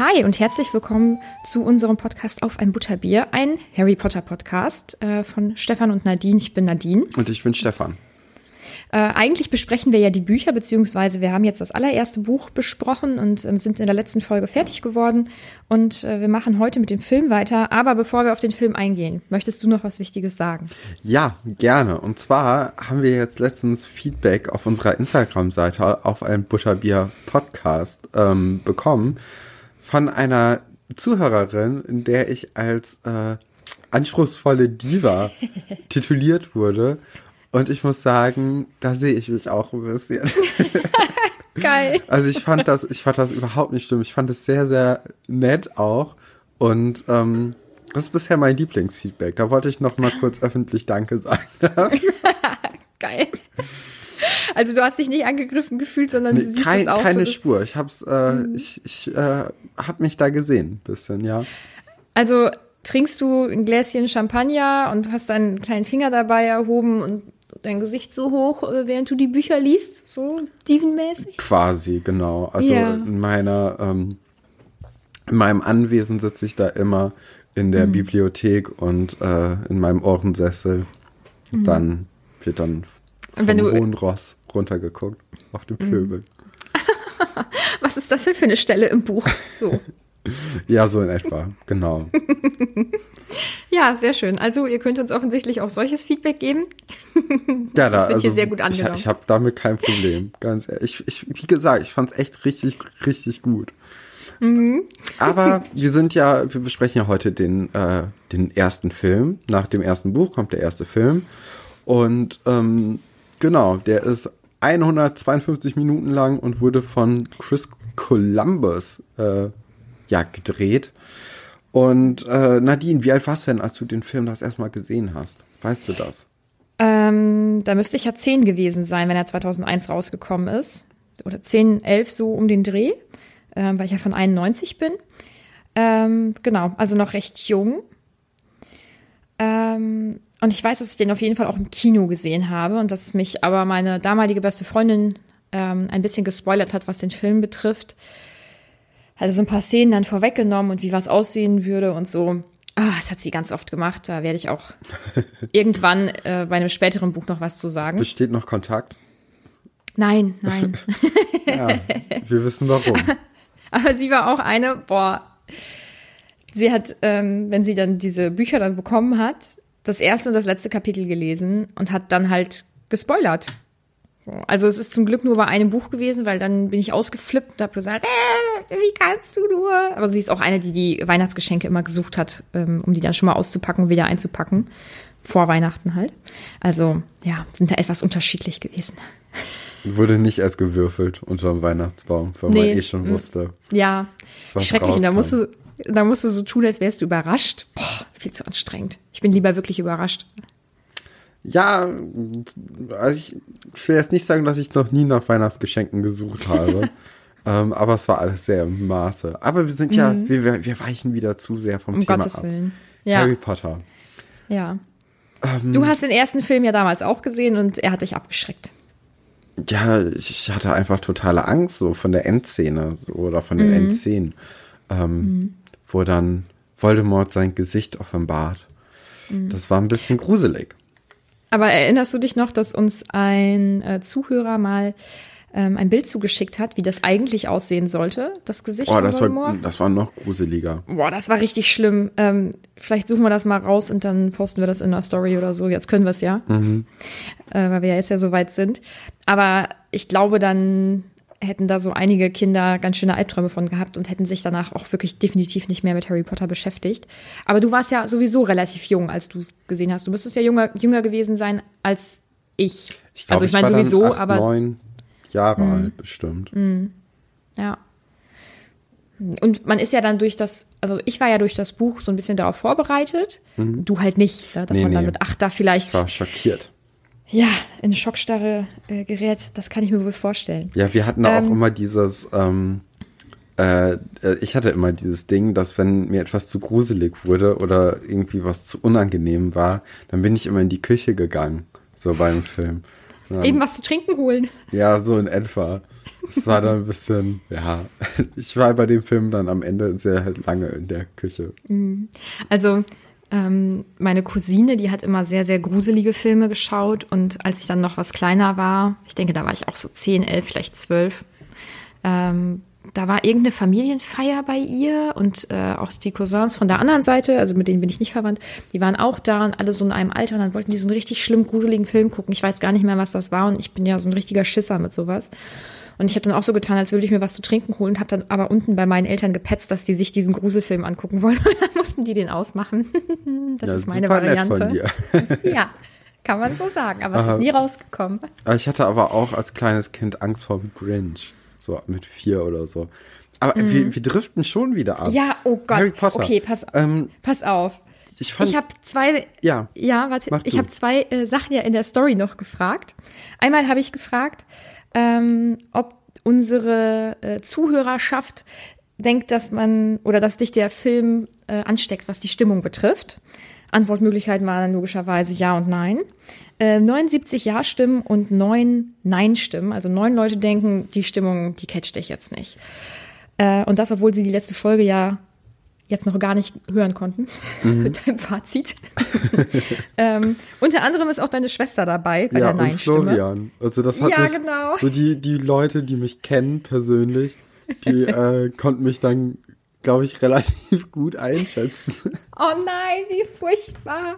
Hi und herzlich willkommen zu unserem Podcast auf ein Butterbier, ein Harry Potter Podcast äh, von Stefan und Nadine. Ich bin Nadine. Und ich bin Stefan. Äh, eigentlich besprechen wir ja die Bücher, beziehungsweise wir haben jetzt das allererste Buch besprochen und ähm, sind in der letzten Folge fertig geworden. Und äh, wir machen heute mit dem Film weiter. Aber bevor wir auf den Film eingehen, möchtest du noch was Wichtiges sagen? Ja, gerne. Und zwar haben wir jetzt letztens Feedback auf unserer Instagram-Seite auf ein Butterbier Podcast ähm, bekommen von einer Zuhörerin, in der ich als äh, anspruchsvolle Diva tituliert wurde. Und ich muss sagen, da sehe ich mich auch ein bisschen. Geil. Also ich fand das, ich fand das überhaupt nicht schlimm. Ich fand es sehr, sehr nett auch. Und ähm, das ist bisher mein Lieblingsfeedback. Da wollte ich noch mal kurz öffentlich Danke sagen. Geil. Also du hast dich nicht angegriffen gefühlt, sondern du siehst Kein, es auch keine so. Spur. Ich hab's, äh, ich, ich äh, hab mich da gesehen, ein bisschen, ja. Also trinkst du ein Gläschen Champagner und hast deinen kleinen Finger dabei erhoben und dein Gesicht so hoch, äh, während du die Bücher liest, so dievenmäßig? Quasi, genau. Also Ja. in meiner, ähm, in meinem Anwesen sitze ich da immer in Mhm. der Bibliothek und äh, in meinem Ohrensessel. Dann wird dann Mhm. Und wenn du- hohen Ross runtergeguckt auf den Pöbel. Was ist das denn für eine Stelle im Buch? So. Ja, so in etwa, genau. Ja, sehr schön. Also ihr könnt uns offensichtlich auch solches Feedback geben. Ja, da, Das wird hier also, sehr gut ich, angenommen. ich habe damit kein Problem, ganz ehrlich. Ich, ich, wie gesagt, ich fand's echt richtig, richtig gut. Mhm. Aber wir sind ja, wir besprechen ja heute den, äh, den ersten Film. Nach dem ersten Buch kommt der erste Film. Und ähm, genau, der ist 152 Minuten lang und wurde von Chris Columbus äh, ja, gedreht. Und äh, Nadine, wie alt warst du denn, als du den Film das erstmal gesehen hast? Weißt du das? Ähm, da müsste ich ja 10 gewesen sein, wenn er 2001 rausgekommen ist. Oder 10, 11 so um den Dreh, ähm, weil ich ja von 91 bin. Ähm, genau, also noch recht jung. Ähm, und ich weiß, dass ich den auf jeden Fall auch im Kino gesehen habe und dass mich aber meine damalige beste Freundin ähm, ein bisschen gespoilert hat, was den Film betrifft. Also so ein paar Szenen dann vorweggenommen und wie was aussehen würde und so. Ah, das hat sie ganz oft gemacht. Da werde ich auch irgendwann äh, bei einem späteren Buch noch was zu sagen. Besteht noch Kontakt? Nein, nein. Ja, wir wissen warum. Aber sie war auch eine, boah, sie hat, ähm, wenn sie dann diese Bücher dann bekommen hat, das erste und das letzte Kapitel gelesen und hat dann halt gespoilert. So, Also es ist zum Glück nur bei einem Buch gewesen, weil dann bin ich ausgeflippt und habe gesagt, äh, wie kannst du nur? Aber sie ist auch eine, die die Weihnachtsgeschenke immer gesucht hat, ähm, um die dann schon mal auszupacken und wieder einzupacken. Vor Weihnachten halt. Also ja, sind da etwas unterschiedlich gewesen. Wurde nicht erst gewürfelt unter dem Weihnachtsbaum, weil Nee. man eh schon Mm. wusste. Ja, schrecklich. Und da musst du. Da musst du so tun, als wärst du überrascht. Boah, viel zu anstrengend. Ich bin lieber wirklich überrascht. Ja, also ich, ich will jetzt nicht sagen, dass ich noch nie nach Weihnachtsgeschenken gesucht habe. ähm, aber es war alles sehr im Maße. Aber wir sind ja, wir, wir- wir weichen wieder zu sehr vom Mhm. Um Thema Gottes ab. Willen. Ja, Harry Potter. ja. Ähm, Du hast den ersten Film ja damals auch gesehen und er hat dich abgeschreckt. Ja, ich hatte einfach totale Angst so von der Endszene so, oder von den Mhm. Endszenen, ähm, wo dann Voldemort sein Gesicht offenbart. Mhm. Das war ein bisschen gruselig. Aber erinnerst du dich noch, dass uns ein äh, Zuhörer mal ähm, ein Bild zugeschickt hat, wie das eigentlich aussehen sollte, das Gesicht Oh, von das war, Voldemort? das war noch gruseliger. Boah, das war richtig schlimm. Ähm, vielleicht suchen wir das mal raus und dann posten wir das in einer Story oder so. Jetzt können wir es ja, Mhm. äh, weil wir ja jetzt ja so weit sind. Aber ich glaube, dann hätten da so einige Kinder ganz schöne Albträume von gehabt und hätten sich danach auch wirklich definitiv nicht mehr mit Harry Potter beschäftigt. Aber du warst ja sowieso relativ jung, als du es gesehen hast. Du müsstest ja jünger, jünger gewesen sein als ich. Ich glaube, also ich meine war dann sowieso, acht, aber Mhm. neun Jahre alt bestimmt. Ja. Und man ist ja dann durch das, also ich war ja durch das Buch so ein bisschen darauf vorbereitet. Du halt nicht, ne? dass Nee, man dann nee. mit acht da vielleicht Ich war schockiert. Ja in Schockstarre äh, gerät. Das kann ich mir wohl vorstellen. Ja, wir hatten da auch Ähm. immer dieses, ähm, äh, äh, ich hatte immer dieses Ding, dass wenn mir etwas zu gruselig wurde oder irgendwie was zu unangenehm war, dann bin ich immer in die Küche gegangen, so beim Film. Dann- Eben was zu trinken holen. Ja, so in etwa. Es war dann ein bisschen, ja, ich war bei dem Film dann am Ende sehr lange in der Küche. Also ähm, meine Cousine, die hat immer sehr, sehr gruselige Filme geschaut. Und als ich dann noch was kleiner war, ich denke, da war ich auch so 10, 11, vielleicht 12, ähm, da war irgendeine Familienfeier bei ihr und äh, auch die Cousins von der anderen Seite, also mit denen bin ich nicht verwandt, die waren auch da und alle so in einem Alter und dann wollten die so einen richtig schlimm gruseligen Film gucken. Ich weiß gar nicht mehr, was das war und ich bin ja so ein richtiger Schisser mit sowas. Und ich habe dann auch so getan, als würde ich mir was zu trinken holen, habe dann aber unten bei meinen Eltern gepetzt, dass die sich diesen Gruselfilm angucken wollen. Und dann mussten die den ausmachen. Das ja, ist meine Variante. Ja, kann man so sagen, aber es ist nie rausgekommen. Ich hatte aber auch als kleines Kind Angst vor Grinch. So mit vier oder so. Aber wir, wir driften schon wieder ab. Mhm. Ja, oh Gott. Harry Potter. Okay, pass, Ähm, pass auf. ich fand, Ich habe zwei, ja, ja, warte, ich habe zwei äh, Sachen ja in der Story noch gefragt. Einmal habe ich gefragt, ähm, ob unsere äh, Zuhörerschaft denkt, dass man oder dass dich der Film äh, ansteckt, was die Stimmung betrifft. Antwortmöglichkeiten waren logischerweise Ja und Nein. Äh, 79 Ja-Stimmen und 9 Nein-Stimmen. Also neun Leute denken, die Stimmung, die catcht dich jetzt nicht. Äh, und das, obwohl sie die letzte Folge ja jetzt noch gar nicht hören konnten mit deinem Fazit. ähm, unter anderem ist auch deine Schwester dabei bei ja, der Nein-Stimme. Florian. Also das hat Ja, mich, genau. so die, die Leute, die mich kennen persönlich, die äh, konnten mich dann, glaube ich, relativ gut einschätzen. Oh nein, wie furchtbar.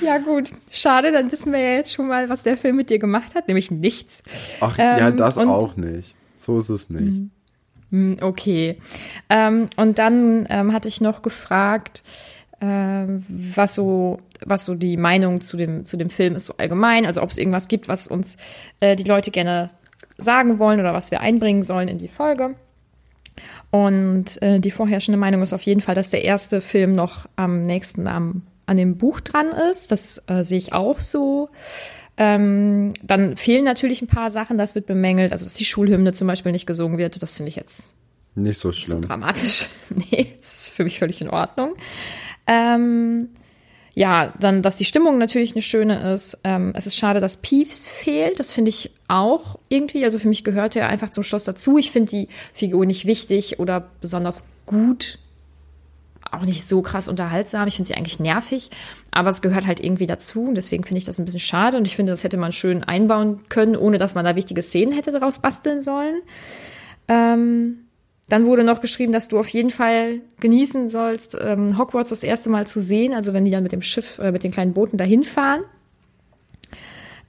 Ja gut, schade, dann wissen wir ja jetzt schon mal, was der Film mit dir gemacht hat, nämlich nichts. Ach, ja, Ähm, das und- auch nicht. So ist es nicht. Hm, Okay. Ähm, und dann ähm, hatte ich noch gefragt, ähm, was so, was so die Meinung zu dem, zu dem Film ist, so allgemein. Also ob es irgendwas gibt, was uns äh, die Leute gerne sagen wollen oder was wir einbringen sollen in die Folge. Und äh, die vorherrschende Meinung ist auf jeden Fall, dass der erste Film noch am nächsten am, an dem Buch dran ist. Das äh, sehe ich auch so. Ähm, dann fehlen natürlich ein paar Sachen, das wird bemängelt. Also, dass die Schulhymne zum Beispiel nicht gesungen wird, das finde ich jetzt Nicht so so schlimm. dramatisch. nee, das ist für mich völlig in Ordnung. Ähm, ja, dann, dass die Stimmung natürlich eine schöne ist. Ähm, es ist schade, dass Peeves fehlt. Das finde ich auch irgendwie. Also für mich gehört er einfach zum Schloss dazu. Ich finde die Figur nicht wichtig oder besonders gut. Auch nicht so krass unterhaltsam. Ich finde sie eigentlich nervig. Aber es gehört halt irgendwie dazu. Und deswegen finde ich das ein bisschen schade. Und ich finde, das hätte man schön einbauen können, ohne dass man da wichtige Szenen hätte daraus basteln sollen. Ähm, dann wurde noch geschrieben, dass du auf jeden Fall genießen sollst, ähm, Hogwarts das erste Mal zu sehen, also wenn die dann mit dem Schiff, äh, mit den kleinen Booten dahin fahren.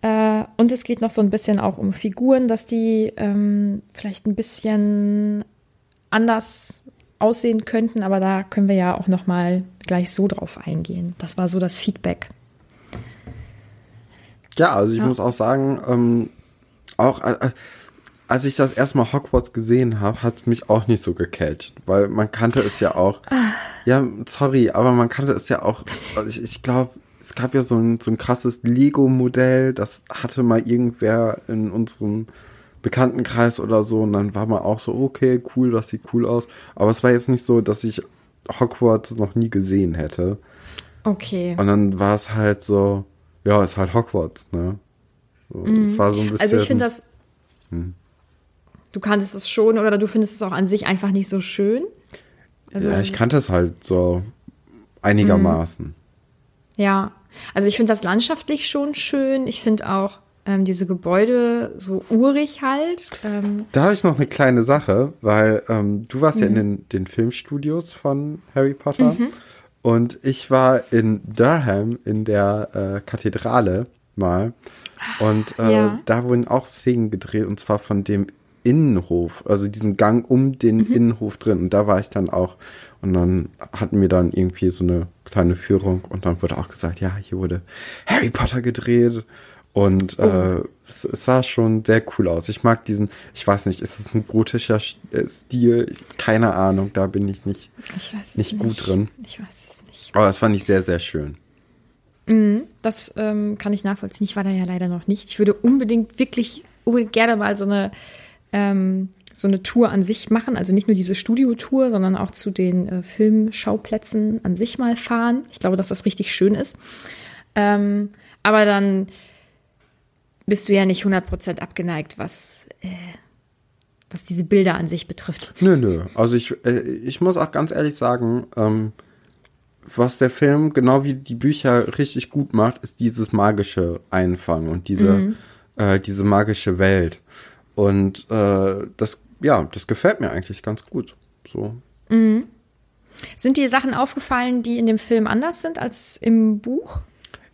Äh, und es geht noch so ein bisschen auch um Figuren, dass die ähm, vielleicht ein bisschen anders aussehen könnten, aber da können wir ja auch noch mal gleich so drauf eingehen. Das war so das Feedback. Ja, also ich Ja. muss auch sagen, ähm, auch äh, äh, als ich das erstmal Hogwarts gesehen habe, hat es mich auch nicht so gecatcht, weil man kannte es ja auch. Ja, sorry, aber man kannte es ja auch. Also ich, ich glaube, es gab ja so ein, so ein krasses Lego-Modell, das hatte mal irgendwer in unserem Bekanntenkreis oder so und dann war man auch so, okay, cool, das sieht cool aus. Aber es war jetzt nicht so, dass ich Hogwarts noch nie gesehen hätte. Okay. Und dann war es halt so, ja, ist halt Hogwarts, ne? So, Es war so ein bisschen. Also ich finde das. Hm. Du kanntest es schon oder du findest es auch an sich einfach nicht so schön. Also, ja, ich kannte es halt so einigermaßen. Ja, also ich finde das landschaftlich schon schön. Ich finde auch ähm, diese Gebäude so urig halt. Ähm, Da habe ich noch eine kleine Sache, weil ähm, du warst ja in den, den Filmstudios von Harry Potter. Und ich war in Durham in der äh, Kathedrale mal. Und äh, Ja. da wurden auch Szenen gedreht und zwar von dem Innenhof, also diesen Gang um den Innenhof drin. Und da war ich dann auch. Und dann hatten wir dann irgendwie so eine kleine Führung. Und dann wurde auch gesagt, ja, hier wurde Harry Potter gedreht und äh, es, es sah schon sehr cool aus. Ich mag diesen, ich weiß nicht, ist es ein gotischer Sch- äh, Stil? Keine Ahnung, da bin ich nicht. ich Nicht nicht. gut drin. Ich weiß es nicht. Aber das fand ich sehr, sehr schön. Das ähm, kann ich nachvollziehen. Ich war da ja leider noch nicht. Ich würde unbedingt wirklich unbedingt gerne mal so eine ähm, so eine Tour an sich machen. Also nicht nur diese Studiotour, sondern auch zu den äh, Filmschauplätzen an sich mal fahren. Ich glaube, dass das richtig schön ist. Ähm, aber dann bist du ja nicht 100% abgeneigt, was, äh, was diese Bilder an sich betrifft. Nö, nö. Also ich, äh, ich muss auch ganz ehrlich sagen, ähm, was der Film genau wie die Bücher richtig gut macht, ist dieses magische Einfangen und diese, äh, diese magische Welt. Und äh, das, ja, das gefällt mir eigentlich ganz gut. So. Sind dir Sachen aufgefallen, die in dem Film anders sind als im Buch?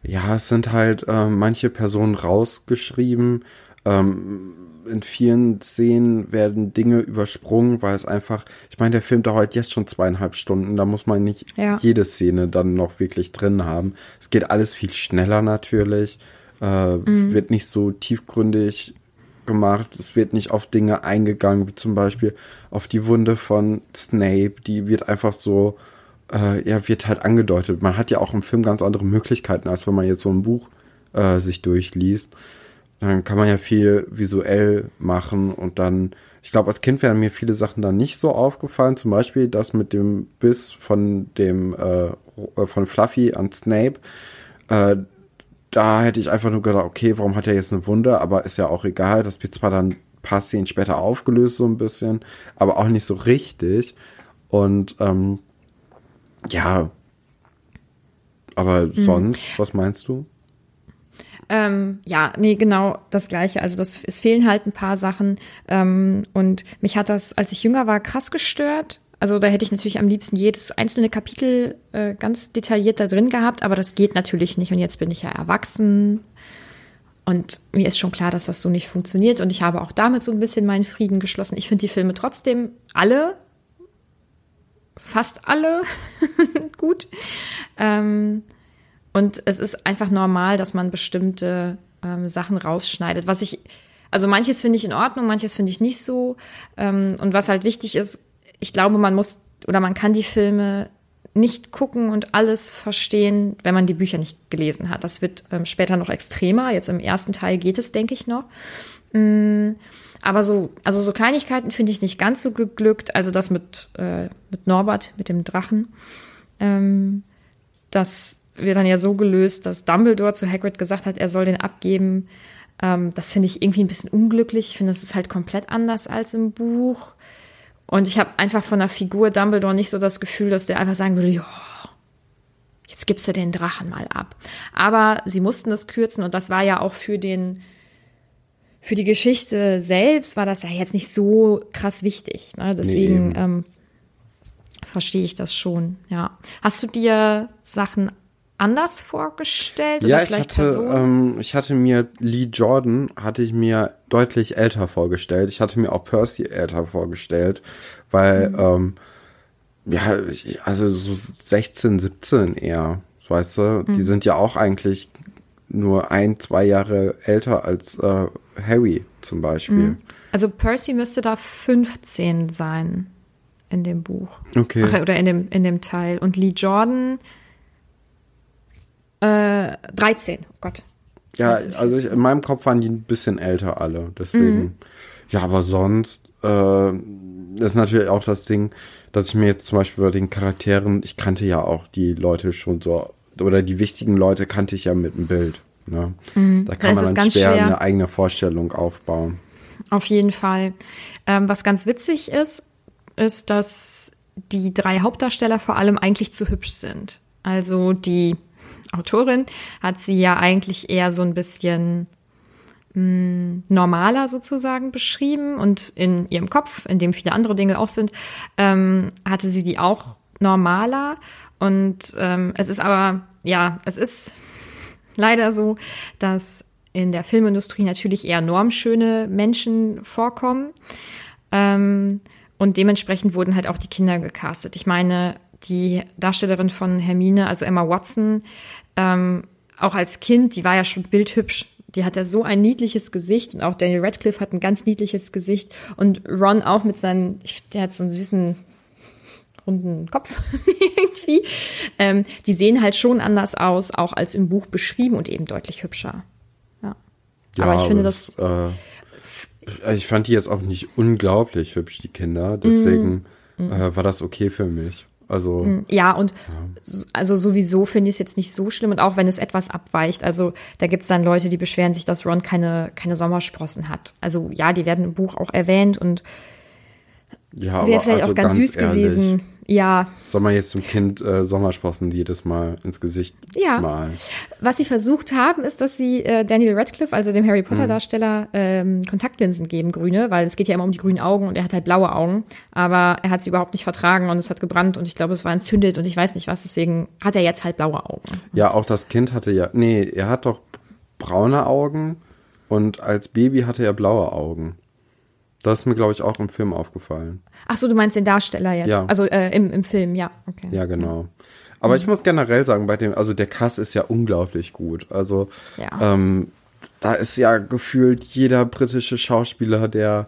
Ja, es sind halt äh, manche Personen rausgeschrieben. Ähm, in vielen Szenen werden Dinge übersprungen, weil es einfach, ich meine, der Film dauert jetzt schon zweieinhalb Stunden, da muss man nicht Ja. jede Szene dann noch wirklich drin haben. Es geht alles viel schneller natürlich, äh, wird nicht so tiefgründig gemacht, es wird nicht auf Dinge eingegangen, wie zum Beispiel auf die Wunde von Snape, die wird einfach so, äh, ja, wird halt angedeutet. Man hat ja auch im Film ganz andere Möglichkeiten, als wenn man jetzt so ein Buch äh, sich durchliest. Dann kann man ja viel visuell machen und dann, ich glaube, als Kind wären mir viele Sachen dann nicht so aufgefallen. Zum Beispiel das mit dem Biss von dem, äh, äh, von Fluffy an Snape. Äh, da hätte ich einfach nur gedacht, okay, warum hat er jetzt eine Wunde? Aber ist ja auch egal. Das wird zwar dann paar Szenen später aufgelöst, so ein bisschen, aber auch nicht so richtig. Und ähm, ja, aber sonst, was meinst du? Ähm, ja, nee, genau das Gleiche. Also das, es fehlen halt ein paar Sachen. Ähm, und mich hat das, als ich jünger war, krass gestört. Also da hätte ich natürlich am liebsten jedes einzelne Kapitel äh, ganz detailliert da drin gehabt, aber das geht natürlich nicht. Und jetzt bin ich ja erwachsen. Und mir ist schon klar, dass das so nicht funktioniert. Und ich habe auch damit so ein bisschen meinen Frieden geschlossen. Ich finde die Filme trotzdem alle, fast alle gut. Ähm, und es ist einfach normal, dass man bestimmte ähm, Sachen rausschneidet. Was ich, also manches finde ich in Ordnung, manches finde ich nicht so. Ähm, und was halt wichtig ist, ich glaube, man muss oder man kann die Filme nicht gucken und alles verstehen, wenn man die Bücher nicht gelesen hat. Das wird ähm, später noch extremer. Jetzt im ersten Teil geht es, denke ich, noch. Mm, aber so, also so Kleinigkeiten finde ich nicht ganz so geglückt. Also das mit, äh, mit Norbert, mit dem Drachen. Ähm, das wird dann ja so gelöst, dass Dumbledore zu Hagrid gesagt hat, er soll den abgeben. Ähm, das finde ich irgendwie ein bisschen unglücklich. Ich finde, das ist halt komplett anders als im Buch. Und ich habe einfach von der Figur Dumbledore nicht so das Gefühl, dass der einfach sagen würde, ja, jetzt gibst du den Drachen mal ab. Aber sie mussten es kürzen und das war ja auch für den, für die Geschichte selbst war das ja jetzt nicht so krass wichtig. Ne? Deswegen eben. ähm, verstehe ich das schon, ja. Hast du dir Sachen anders vorgestellt? Ja, oder ich hatte, ähm, ich hatte mir Lee Jordan, hatte ich mir deutlich älter vorgestellt. Ich hatte mir auch Percy älter vorgestellt, weil, Mhm. ähm, ja, ich, also so 16, 17 eher, weißt du, die Mhm. sind ja auch eigentlich nur ein, zwei Jahre älter als äh, Harry zum Beispiel. Also Percy müsste da 15 sein in dem Buch. Okay. Ach, oder in dem, in dem Teil. Und Lee Jordan äh, 13. Oh Gott. Ja, also ich, in meinem Kopf waren die ein bisschen älter alle. Deswegen. Mhm. Ja, aber sonst äh, ist natürlich auch das Ding, dass ich mir jetzt zum Beispiel bei den Charakteren, ich kannte ja auch die Leute schon so, oder die wichtigen Leute kannte ich ja mit dem Bild. Ne? Da Mhm. Da kann ist man dann schwer, schwer. eine eigene Vorstellung aufbauen. Auf jeden Fall. Ähm, was ganz witzig ist, ist, dass die drei Hauptdarsteller vor allem eigentlich zu hübsch sind. Also die Autorin hat sie ja eigentlich eher so ein bisschen mh, normaler sozusagen beschrieben und in ihrem Kopf, in dem viele andere Dinge auch sind, ähm, hatte sie die auch normaler. Und ähm, es ist aber, ja, es ist leider so, dass in der Filmindustrie natürlich eher normschöne Menschen vorkommen. Ähm, und dementsprechend wurden halt auch die Kinder gecastet. Ich meine, die Darstellerin von Hermine, also Emma Watson, ähm, auch als Kind, die war ja schon bildhübsch. Die hat ja so ein niedliches Gesicht und auch Daniel Radcliffe hat ein ganz niedliches Gesicht und Ron auch mit seinen, der hat so einen süßen runden Kopf irgendwie. Ähm, die sehen halt schon anders aus, auch als im Buch beschrieben und eben deutlich hübscher. Ja. aber ich finde das, Äh, ich fand die jetzt auch nicht unglaublich hübsch, die Kinder. Deswegen äh, war das okay für mich. Also, ja, und s- also sowieso finde ich es jetzt nicht so schlimm und auch wenn es etwas abweicht. Also da gibt es dann Leute, die beschweren sich, dass Ron keine, keine Sommersprossen hat. Also ja, die werden im Buch auch erwähnt und ja, wäre vielleicht also auch ganz, süß ehrlich, gewesen. Ja, Soll man jetzt dem Kind äh, Sommersprossen jedes Mal ins Gesicht Ja. malen? Was sie versucht haben, ist, dass sie äh, Daniel Radcliffe, also dem Harry Mhm. Potter-Darsteller, ähm, Kontaktlinsen geben, grüne, weil es geht ja immer um die grünen Augen und er hat halt blaue Augen. Aber er hat sie überhaupt nicht vertragen und es hat gebrannt und ich glaube, es war entzündet und ich weiß nicht was. Deswegen hat er jetzt halt blaue Augen. Ja, auch das Kind hatte ja, nee, er hat doch braune Augen und als Baby hatte er blaue Augen. Das ist mir, glaube ich, auch im Film aufgefallen. Ach so, du meinst den Darsteller jetzt? Ja. Also äh, im, im Film, ja. Okay. Ja, genau. Aber ich muss generell sagen, bei dem, also der Cast ist ja unglaublich gut. Also Ja. ähm, da ist ja gefühlt jeder britische Schauspieler, der,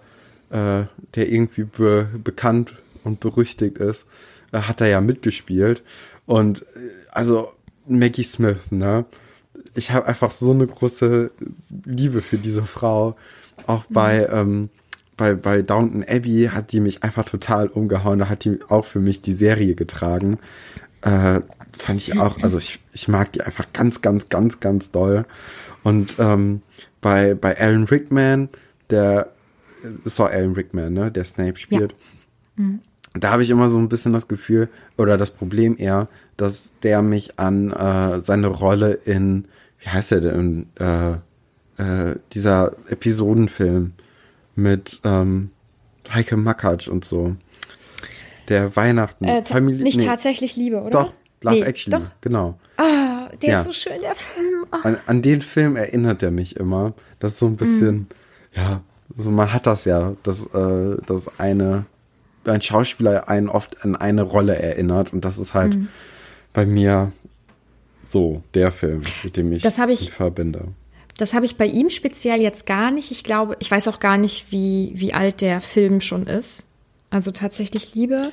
äh, der irgendwie be bekannt und berüchtigt ist, äh, hat da ja mitgespielt. Und äh, also Maggie Smith, ne? Ich habe einfach so eine große Liebe für diese Frau. Auch bei, ähm, bei, bei Downton Abbey hat die mich einfach total umgehauen. Da hat die auch für mich die Serie getragen. Äh, fand ich auch, also ich, ich mag die einfach ganz, ganz, ganz, ganz doll. Und ähm, bei, bei Alan Rickman, der ist doch Alan Rickman, ne, der Snape spielt. Da habe ich immer so ein bisschen das Gefühl, oder das Problem eher, dass der mich an äh, seine Rolle in, wie heißt der denn, äh, äh, dieser Episodenfilm mit ähm, Heike Makatsch und so. Der Weihnachten. Äh, Familie, nicht nee, tatsächlich Liebe, oder? Doch, Love Nee, Actually, Doch. genau. Ah, der Ja. ist so schön, der Film. Ah. An, an den Film erinnert er mich immer. Das ist so ein bisschen, Mhm. ja, so man hat das ja, dass, äh, dass eine, ein Schauspieler einen oft an eine Rolle erinnert und das ist halt Mhm. bei mir so der Film, mit dem ich Das ich- verbinde. Das habe ich bei ihm speziell jetzt gar nicht. Ich glaube, ich weiß auch gar nicht, wie, wie alt der Film schon ist. Also tatsächlich Liebe.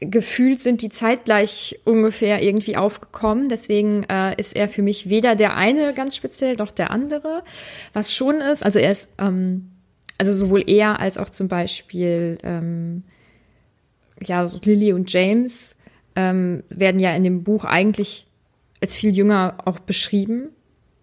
Gefühlt sind die zeitgleich ungefähr irgendwie aufgekommen. Deswegen äh, ist er für mich weder der eine ganz speziell noch der andere. Was schon ist, also er ist, ähm, also sowohl er als auch zum Beispiel ähm, ja, so Lily und James ähm, werden ja in dem Buch eigentlich als viel jünger auch beschrieben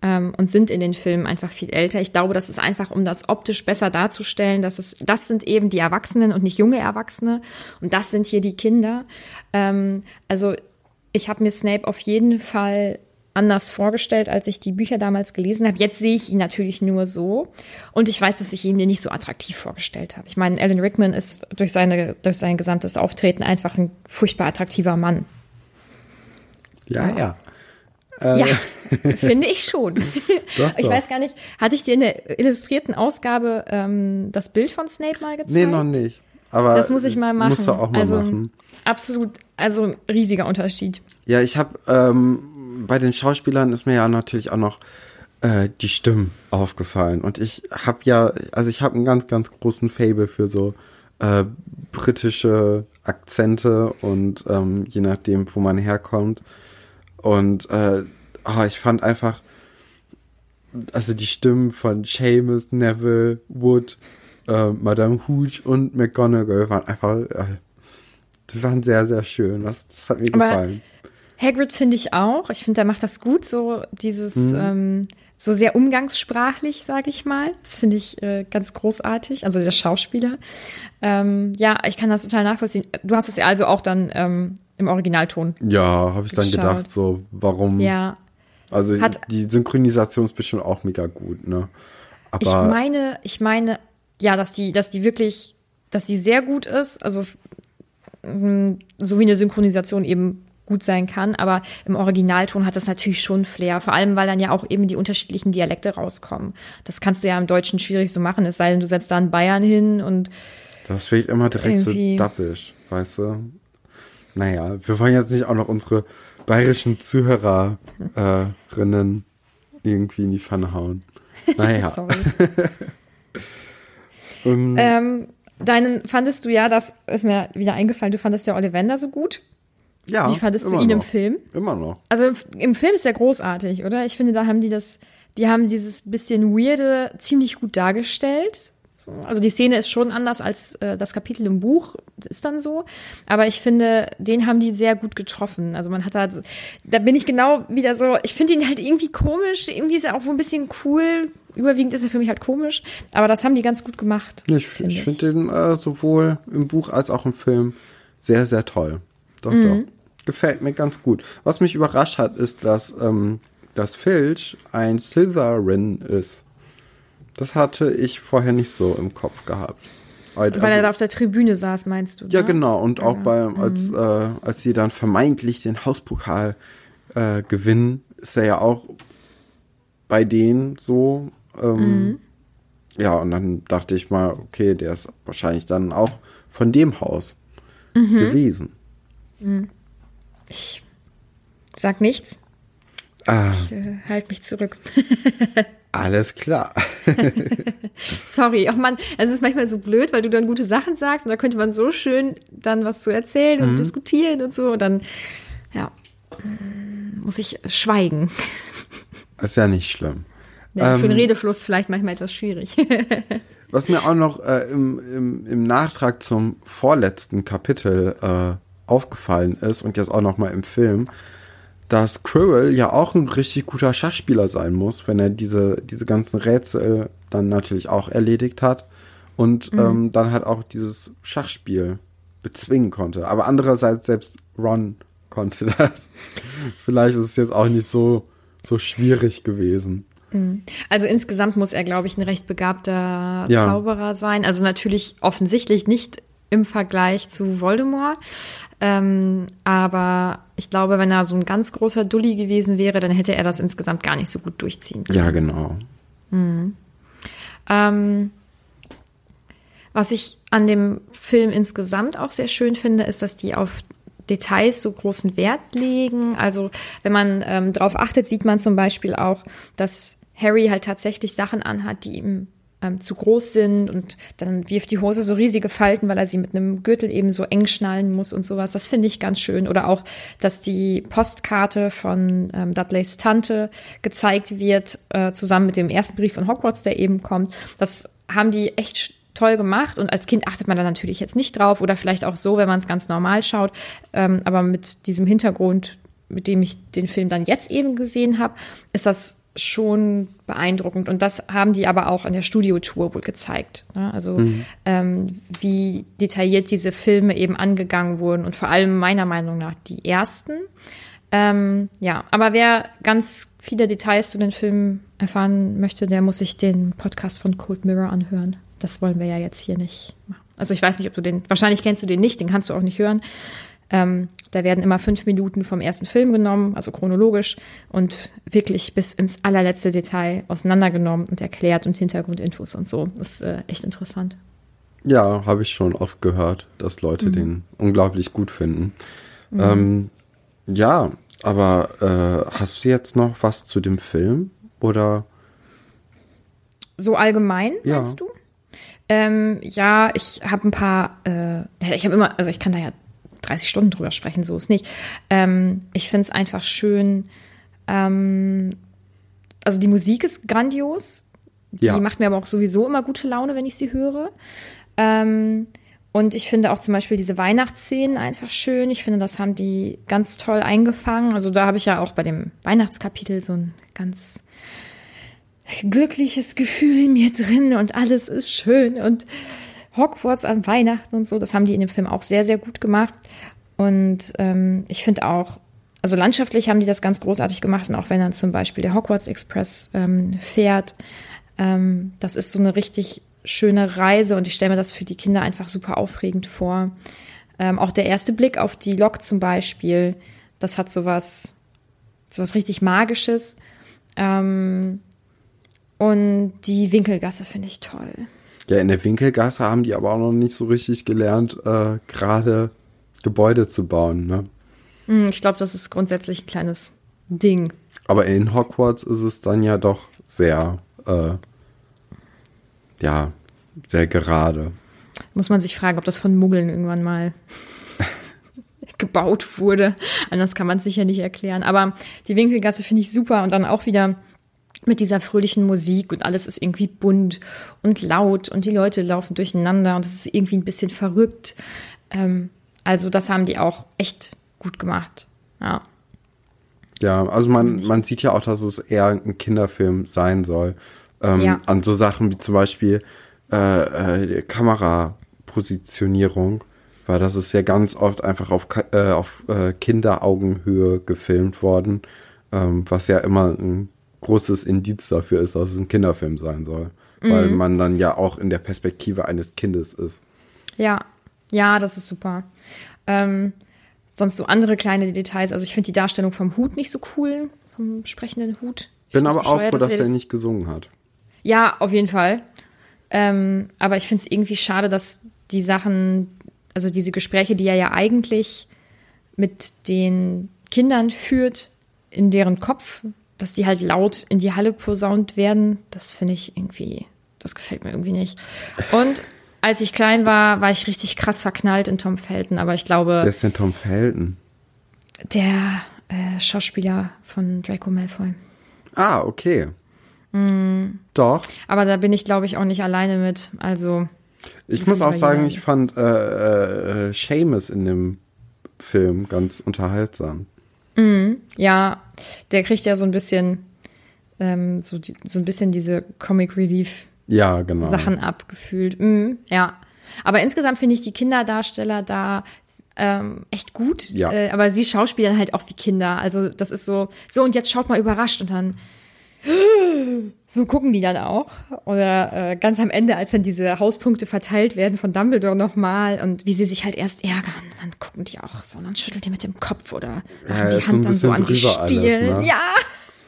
ähm, und sind in den Filmen einfach viel älter. Ich glaube, das ist einfach, um das optisch besser darzustellen, dass es, das sind eben die Erwachsenen und nicht junge Erwachsene und das sind hier die Kinder. Ähm, also ich habe mir Snape auf jeden Fall anders vorgestellt, als ich die Bücher damals gelesen habe. Jetzt sehe ich ihn natürlich nur so und ich weiß, dass ich ihn mir nicht so attraktiv vorgestellt habe. Ich meine, Alan Rickman ist durch, seine, durch sein gesamtes Auftreten einfach ein furchtbar attraktiver Mann. Ja, ja. Ja, finde ich schon. Doch, ich doch. weiß gar nicht, hatte ich dir in der illustrierten Ausgabe ähm, das Bild von Snape mal gezeigt? Nee, noch nicht. Aber Das muss ich mal machen. Musst du auch mal also, machen. Absolut, also ein riesiger Unterschied. Ja, ich habe ähm, bei den Schauspielern ist mir ja natürlich auch noch äh, die Stimmen aufgefallen. Und ich habe ja, also ich habe einen ganz, ganz großen Fable für so äh, britische Akzente und ähm, je nachdem, wo man herkommt. Und äh, oh, ich fand einfach, also die Stimmen von Seamus, Neville, Wood, äh, Madame Hooch und McGonagall waren einfach, äh, die waren sehr, sehr schön. Das, das hat mir Aber gefallen. Hagrid finde ich auch. Ich finde, der macht das gut, so dieses ähm, so sehr umgangssprachlich, sage ich mal. Das finde ich äh, ganz großartig. Also der Schauspieler. Ähm, ja, ich kann das total nachvollziehen. Du hast es ja also auch dann ähm, im Originalton. Ja, habe ich dann geschaut. gedacht, so, warum? Ja, Also Hat- die Synchronisation ist bestimmt auch mega gut, ne? ich Aber meine, ich meine, ja, dass die, dass die wirklich, dass die sehr gut ist. Also mh, so wie eine Synchronisation eben gut sein kann, aber im Originalton hat das natürlich schon Flair, vor allem weil dann ja auch eben die unterschiedlichen Dialekte rauskommen. Das kannst du ja im Deutschen schwierig so machen, es sei denn, du setzt da einen Bayern hin und das wirkt immer direkt so dappisch, weißt du? Naja, wir wollen jetzt nicht auch noch unsere bayerischen Zuhörerinnen irgendwie in die Pfanne hauen. Naja. ähm, ähm, deinen fandest du ja, das ist mir wieder eingefallen, du fandest ja Ollivander so gut. Ja, Wie fandest du ihn im noch. Film? Immer noch. Also im, im Film ist er großartig, oder? Ich finde, da haben die das, die haben dieses bisschen weirde ziemlich gut dargestellt. So, also die Szene ist schon anders als äh, das Kapitel im Buch, ist dann so. Aber ich finde, den haben die sehr gut getroffen. Also man hat da, so- da bin ich genau wieder so, ich finde ihn halt irgendwie komisch, irgendwie ist er auch so ein bisschen cool. Überwiegend ist er für mich halt komisch, aber das haben die ganz gut gemacht. Ich, finde ich finde den äh, sowohl im Buch als auch im Film sehr, sehr toll. Doch, Mhm. doch. Gefällt mir ganz gut. Was mich überrascht hat, ist, dass, ähm, dass Filch ein Slytherin ist. Das hatte ich vorher nicht so im Kopf gehabt. Also, Weil er da auf der Tribüne saß, meinst du? ja, ne? genau. Und auch Ja. bei, als, äh, als sie dann vermeintlich den Hauspokal äh, gewinnen, ist er ja auch bei denen so. Ähm, Ja, und dann dachte ich mal, okay, der ist wahrscheinlich dann auch von dem Haus gewesen. Ich sag nichts, Ah, ich äh, halt mich zurück. alles klar. Sorry, ach man, es ist manchmal so blöd, weil du dann gute Sachen sagst und da könnte man so schön dann was zu erzählen Mhm. und diskutieren und so und dann, ja, muss ich schweigen. ist ja nicht schlimm. Ja, Für den Ähm, Redefluss vielleicht manchmal etwas schwierig. Was mir auch noch äh, im, im, im Nachtrag zum vorletzten Kapitel äh, aufgefallen ist und jetzt auch noch mal im Film, dass Quirrell ja auch ein richtig guter Schachspieler sein muss, wenn er diese, diese ganzen Rätsel dann natürlich auch erledigt hat und ähm, dann halt auch dieses Schachspiel bezwingen konnte. Aber andererseits selbst Ron konnte das. Vielleicht ist es jetzt auch nicht so, so schwierig gewesen. Also insgesamt muss er, glaube ich, ein recht begabter Ja. Zauberer sein. Also natürlich offensichtlich nicht im Vergleich zu Voldemort. Ähm, aber ich glaube, wenn er so ein ganz großer Dulli gewesen wäre, dann hätte er das insgesamt gar nicht so gut durchziehen können. Ja, genau. Ähm, was ich an dem Film insgesamt auch sehr schön finde, ist, dass die auf Details so großen Wert legen. Also wenn man ähm, darauf achtet, sieht man zum Beispiel auch, dass Harry halt tatsächlich Sachen anhat, die ihm ähm, zu groß sind und dann wirft die Hose so riesige Falten, weil er sie mit einem Gürtel eben so eng schnallen muss und sowas. Das finde ich ganz schön. Oder auch, dass die Postkarte von ähm, Dudleys Tante gezeigt wird, äh, zusammen mit dem ersten Brief von Hogwarts, der eben kommt. Das haben die echt toll gemacht und als Kind achtet man da natürlich jetzt nicht drauf oder vielleicht auch so, wenn man es ganz normal schaut. Ähm, aber mit diesem Hintergrund, mit dem ich den Film dann jetzt eben gesehen habe, ist das schon beeindruckend. Und das haben die aber auch an der Studiotour wohl gezeigt. Ne? Also ähm, wie detailliert diese Filme eben angegangen wurden und vor allem meiner Meinung nach die ersten. Ähm, ja, aber wer ganz viele Details zu den Filmen erfahren möchte, der muss sich den Podcast von Cold Mirror anhören. Das wollen wir ja jetzt hier nicht machen. Also ich weiß nicht, ob du den, wahrscheinlich kennst du den nicht, den kannst du auch nicht hören. Ähm, da werden immer fünf Minuten vom ersten Film genommen, also chronologisch und wirklich bis ins allerletzte Detail auseinandergenommen und erklärt und Hintergrundinfos und so. Das ist äh, echt interessant. Ja, habe ich schon oft gehört, dass Leute den unglaublich gut finden. Ähm, ja, aber äh, hast du jetzt noch was zu dem Film? Oder So allgemein, Ja. meinst du? Ähm, ja, ich habe ein paar, äh, ich habe immer, also ich kann da ja 30 Stunden drüber sprechen, so ist nicht. Ähm, ich finde es einfach schön, ähm, also die Musik ist grandios. Die Ja. macht mir aber auch sowieso immer gute Laune, wenn ich sie höre. Ähm, und ich finde auch zum Beispiel diese Weihnachtsszenen einfach schön. Ich finde, das haben die ganz toll eingefangen. Also da habe ich ja auch bei dem Weihnachtskapitel so ein ganz glückliches Gefühl in mir drin und alles ist schön und Hogwarts an Weihnachten und so. Das haben die in dem Film auch sehr, sehr gut gemacht. Und ähm, ich finde auch, also landschaftlich haben die das ganz großartig gemacht. Und auch wenn dann zum Beispiel der Hogwarts Express ähm, fährt, ähm, das ist so eine richtig schöne Reise und ich stelle mir das für die Kinder einfach super aufregend vor. Ähm, auch der erste Blick auf die Lok zum Beispiel, das hat sowas, sowas richtig Magisches. Ähm, und die Winkelgasse finde ich toll. Ja, in der Winkelgasse haben die aber auch noch nicht so richtig gelernt, äh, gerade Gebäude zu bauen, ne? Hm, Ich glaube, das ist grundsätzlich ein kleines Ding. Aber in Hogwarts ist es dann ja doch sehr, äh, ja, sehr gerade. Muss man sich fragen, ob das von Muggeln irgendwann mal gebaut wurde. Anders kann man es sicher nicht erklären. Aber die Winkelgasse finde ich super und dann auch wieder mit dieser fröhlichen Musik und alles ist irgendwie bunt und laut und die Leute laufen durcheinander und es ist irgendwie ein bisschen verrückt. Ähm, also das haben die auch echt gut gemacht. Ja. Ja, also man, man sieht ja auch, dass es eher ein Kinderfilm sein soll. Ähm, Ja. An so Sachen wie zum Beispiel äh, äh, Kamerapositionierung, weil das ist ja ganz oft einfach auf, äh, auf äh, Kinderaugenhöhe gefilmt worden, ähm, was ja immer ein großes Indiz dafür ist, dass es ein Kinderfilm sein soll. Weil man dann ja auch in der Perspektive eines Kindes ist. Ja, ja, das ist super. Ähm, sonst so andere kleine Details. Also ich finde die Darstellung vom Hut nicht so cool, vom sprechenden Hut. Ich Bin aber auch froh, dass er- er nicht gesungen hat. Ja, auf jeden Fall. Ähm, aber ich finde es irgendwie schade, dass die Sachen, also diese Gespräche, die er ja eigentlich mit den Kindern führt, in deren Kopf, dass die halt laut in die Halle posaunt werden, das finde ich irgendwie, das gefällt mir irgendwie nicht. Und als ich klein war, war ich richtig krass verknallt in Tom Felton, aber ich glaube, Wer ist denn Tom Felton? der äh, Schauspieler von Draco Malfoy. Ah, okay. Mm. Doch. Aber da bin ich, glaube ich, auch nicht alleine mit. Also, Ich muss auch sagen, ich fand äh, äh, Seamus in dem Film ganz unterhaltsam. Ja, der kriegt ja so ein bisschen, ähm, so, die, so ein bisschen diese Comic Relief Ja, genau. Sachen abgefühlt. Mhm, ja. Aber insgesamt finde ich die Kinderdarsteller da ähm, echt gut. Ja. Äh, aber sie schauspielern halt auch wie Kinder. Also das ist so, so und jetzt schaut mal überrascht und dann so gucken die dann auch. Oder äh, ganz am Ende, als dann diese Hauspunkte verteilt werden von Dumbledore nochmal und wie sie sich halt erst ärgern, dann gucken die auch so und dann schüttelt die mit dem Kopf oder Ja, die ist so ein Hand dann so an die Stirn. ne? Ja.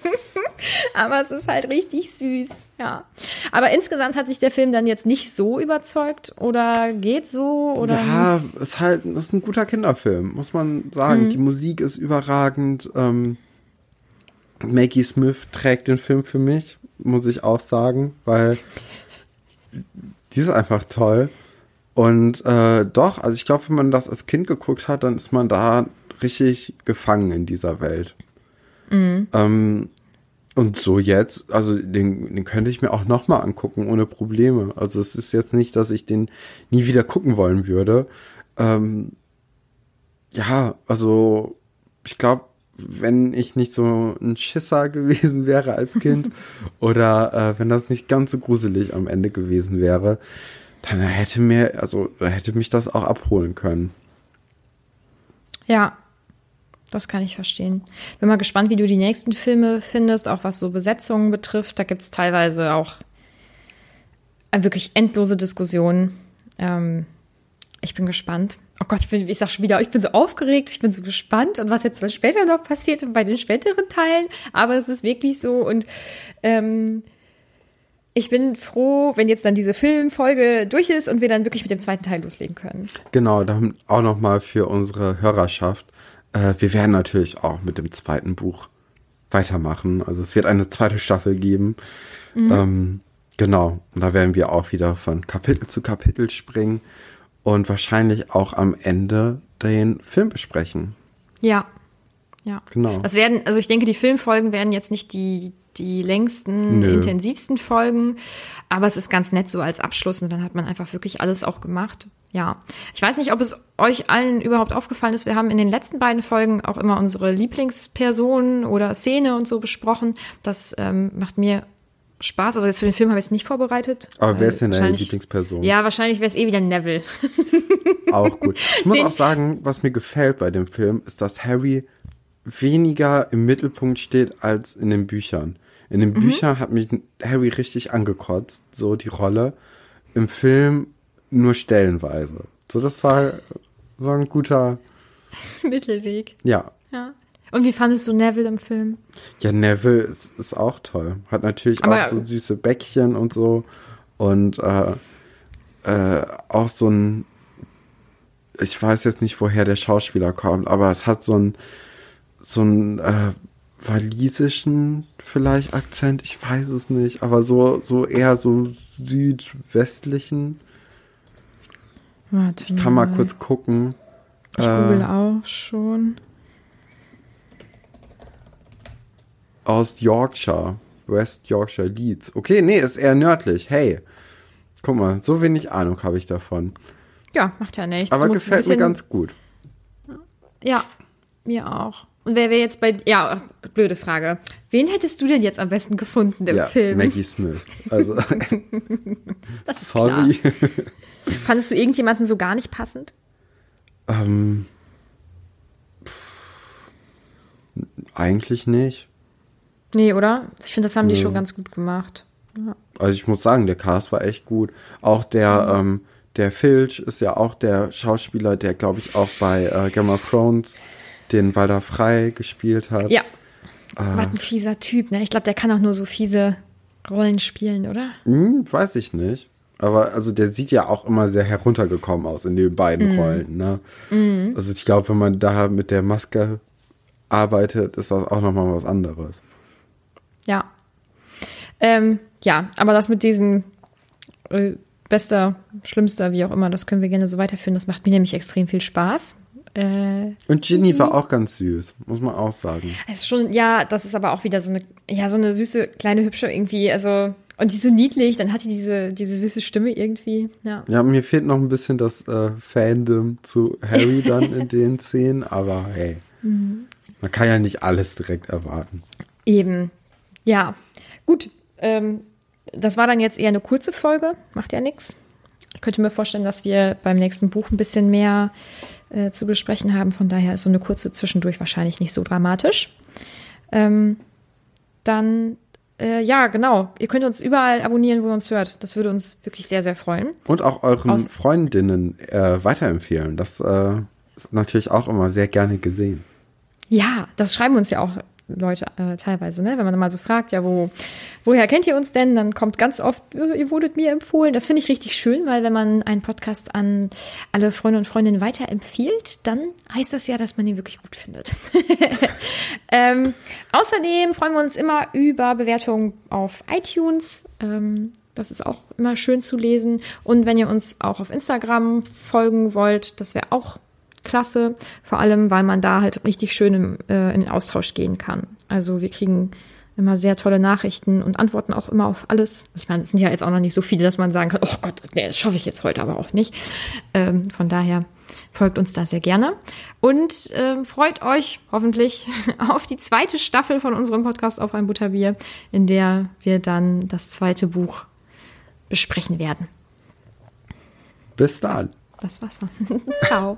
Aber es ist halt richtig süß, ja. Aber insgesamt hat sich der Film dann jetzt nicht so überzeugt oder geht so oder Ja, ist halt ist ein guter Kinderfilm, muss man sagen. Die Musik ist überragend. Ähm, Maggie Smith trägt den Film für mich, muss ich auch sagen, weil die ist einfach toll. Und äh, doch, also ich glaube, wenn man das als Kind geguckt hat, dann ist man da richtig gefangen in dieser Welt. Ähm, und so jetzt, also den, den könnte ich mir auch noch mal angucken, ohne Probleme. Also es ist jetzt nicht, dass ich den nie wieder gucken wollen würde. Ähm, ja, also ich glaube, wenn ich nicht so ein Schisser gewesen wäre als Kind oder äh, wenn das nicht ganz so gruselig am Ende gewesen wäre, dann hätte mir, also hätte mich das auch abholen können. Ja, das kann ich verstehen. Bin mal gespannt, wie du die nächsten Filme findest, auch was so Besetzungen betrifft. Da gibt es teilweise auch äh, wirklich endlose Diskussionen. Ähm, ich bin gespannt. Oh Gott, ich, bin, ich sag schon wieder, ich bin so aufgeregt, ich bin so gespannt und was jetzt später noch passiert und bei den späteren Teilen. Aber es ist wirklich so und ähm, ich bin froh, wenn jetzt dann diese Filmfolge durch ist und wir dann wirklich mit dem zweiten Teil loslegen können. Genau, dann auch noch mal für unsere Hörerschaft. Äh, wir werden natürlich auch mit dem zweiten Buch weitermachen. Also es wird eine zweite Staffel geben. Ähm, Genau, und da werden wir auch wieder von Kapitel zu Kapitel springen und wahrscheinlich auch am Ende den Film besprechen. Ja. Ja. Genau. Das werden, also ich denke, die Filmfolgen werden jetzt nicht die, die längsten, Nö. intensivsten Folgen, aber es ist ganz nett so als Abschluss und dann hat man einfach wirklich alles auch gemacht. Ja. Ich weiß nicht, ob es euch allen überhaupt aufgefallen ist. Wir haben in den letzten beiden Folgen auch immer unsere Lieblingspersonen oder Szene und so besprochen. Das ähm, macht mir Spaß. Also jetzt für den Film habe ich es nicht vorbereitet. Aber wer ist denn deine Lieblingsperson? Ja, wahrscheinlich wäre es eh wieder Neville. Auch gut. Ich muss Den- auch sagen, was mir gefällt bei dem Film, ist, dass Harry weniger im Mittelpunkt steht als in den Büchern. In den Büchern hat mich Harry richtig angekotzt, so die Rolle. Im Film nur stellenweise. So, das war, war ein guter, Mittelweg. ja. Ja. Und wie fandest du Neville im Film? Ja, Neville ist, ist auch toll. Hat natürlich Aber- auch so süße Bäckchen und so. Und äh, äh, auch so ein, ich weiß jetzt nicht, woher der Schauspieler kommt, aber es hat so ein, so ein äh, walisischen vielleicht Akzent, ich weiß es nicht, aber so, so eher so südwestlichen. Warte Ich kann mal kurz gucken. Ich Äh, google auch schon. Aus Yorkshire, West Yorkshire Leeds. Okay, nee, ist eher nördlich. Hey, guck mal, so wenig Ahnung habe ich davon. Ja, macht ja nichts. Aber ein gefällt mir ganz gut. Ja, mir auch. Und wer wäre jetzt bei. Ja, blöde Frage. Wen hättest du denn jetzt am besten gefunden im ja, Film? Maggie Smith. Also, das ist sorry. Klar. Fandest du irgendjemanden so gar nicht passend? ähm, eigentlich nicht. Nee, oder? Ich finde, das haben die schon ganz gut gemacht. Also ich muss sagen, der Cast war echt gut. Auch der, ähm, der Filch ist ja auch der Schauspieler, der, glaube ich, auch bei äh, Game of Thrones den Walder Frei gespielt hat. Ja. Ah. Was ein fieser Typ, ne? Ich glaube, der kann auch nur so fiese Rollen spielen, oder? Hm, weiß ich nicht. Aber also der sieht ja auch immer sehr heruntergekommen aus in den beiden Mhm. Rollen. Ne? Also ich glaube, wenn man da mit der Maske arbeitet, ist das auch nochmal was anderes. Ja. Ähm, ja, aber das mit diesen äh, bester, schlimmster, wie auch immer, das können wir gerne so weiterführen. Das macht mir nämlich extrem viel Spaß. Äh, Und Ginny war auch ganz süß, muss man auch sagen. es ist schon, ja, das ist aber auch wieder so eine, ja, so eine süße, kleine, hübsche irgendwie, also, und die ist so niedlich, dann hat die diese, diese süße Stimme irgendwie, ja. Ja, mir fehlt noch ein bisschen das äh, Fandom zu Harry dann in den Szenen, aber hey, Mhm. man kann ja nicht alles direkt erwarten. Eben. Ja. Gut. Ähm, das war dann jetzt eher eine kurze Folge. Macht ja nichts. Ich könnte mir vorstellen, dass wir beim nächsten Buch ein bisschen mehr äh, zu besprechen haben. Von daher ist so eine kurze zwischendurch wahrscheinlich nicht so dramatisch. Ähm, dann, äh, ja, genau. Ihr könnt uns überall abonnieren, wo ihr uns hört. Das würde uns wirklich sehr, sehr freuen. Und auch euren Aus- Freundinnen äh, weiterempfehlen. Das äh, ist natürlich auch immer sehr gerne gesehen. Ja, das schreiben uns ja auch Leute äh, teilweise, ne? Wenn man mal so fragt, ja, wo, woher kennt ihr uns denn? Dann kommt ganz oft, äh, ihr wurdet mir empfohlen. Das finde ich richtig schön, weil wenn man einen Podcast an alle Freunde und Freundinnen weiterempfiehlt, dann heißt das ja, dass man ihn wirklich gut findet. ähm, außerdem freuen wir uns immer über Bewertungen auf iTunes. Ähm, das ist auch immer schön zu lesen. Und wenn ihr uns auch auf Instagram folgen wollt, das wäre auch klasse. Vor allem, weil man da halt richtig schön im, äh, in den Austausch gehen kann. Also wir kriegen immer sehr tolle Nachrichten und antworten auch immer auf alles. Also ich meine, es sind ja jetzt auch noch nicht so viele, dass man sagen kann, oh Gott, nee, das schaffe ich jetzt heute aber auch nicht. Ähm, von daher folgt uns da sehr gerne und ähm, freut euch hoffentlich auf die zweite Staffel von unserem Podcast auf ein Butterbier, in der wir dann das zweite Buch besprechen werden. Bis dann. Das war's. Ciao.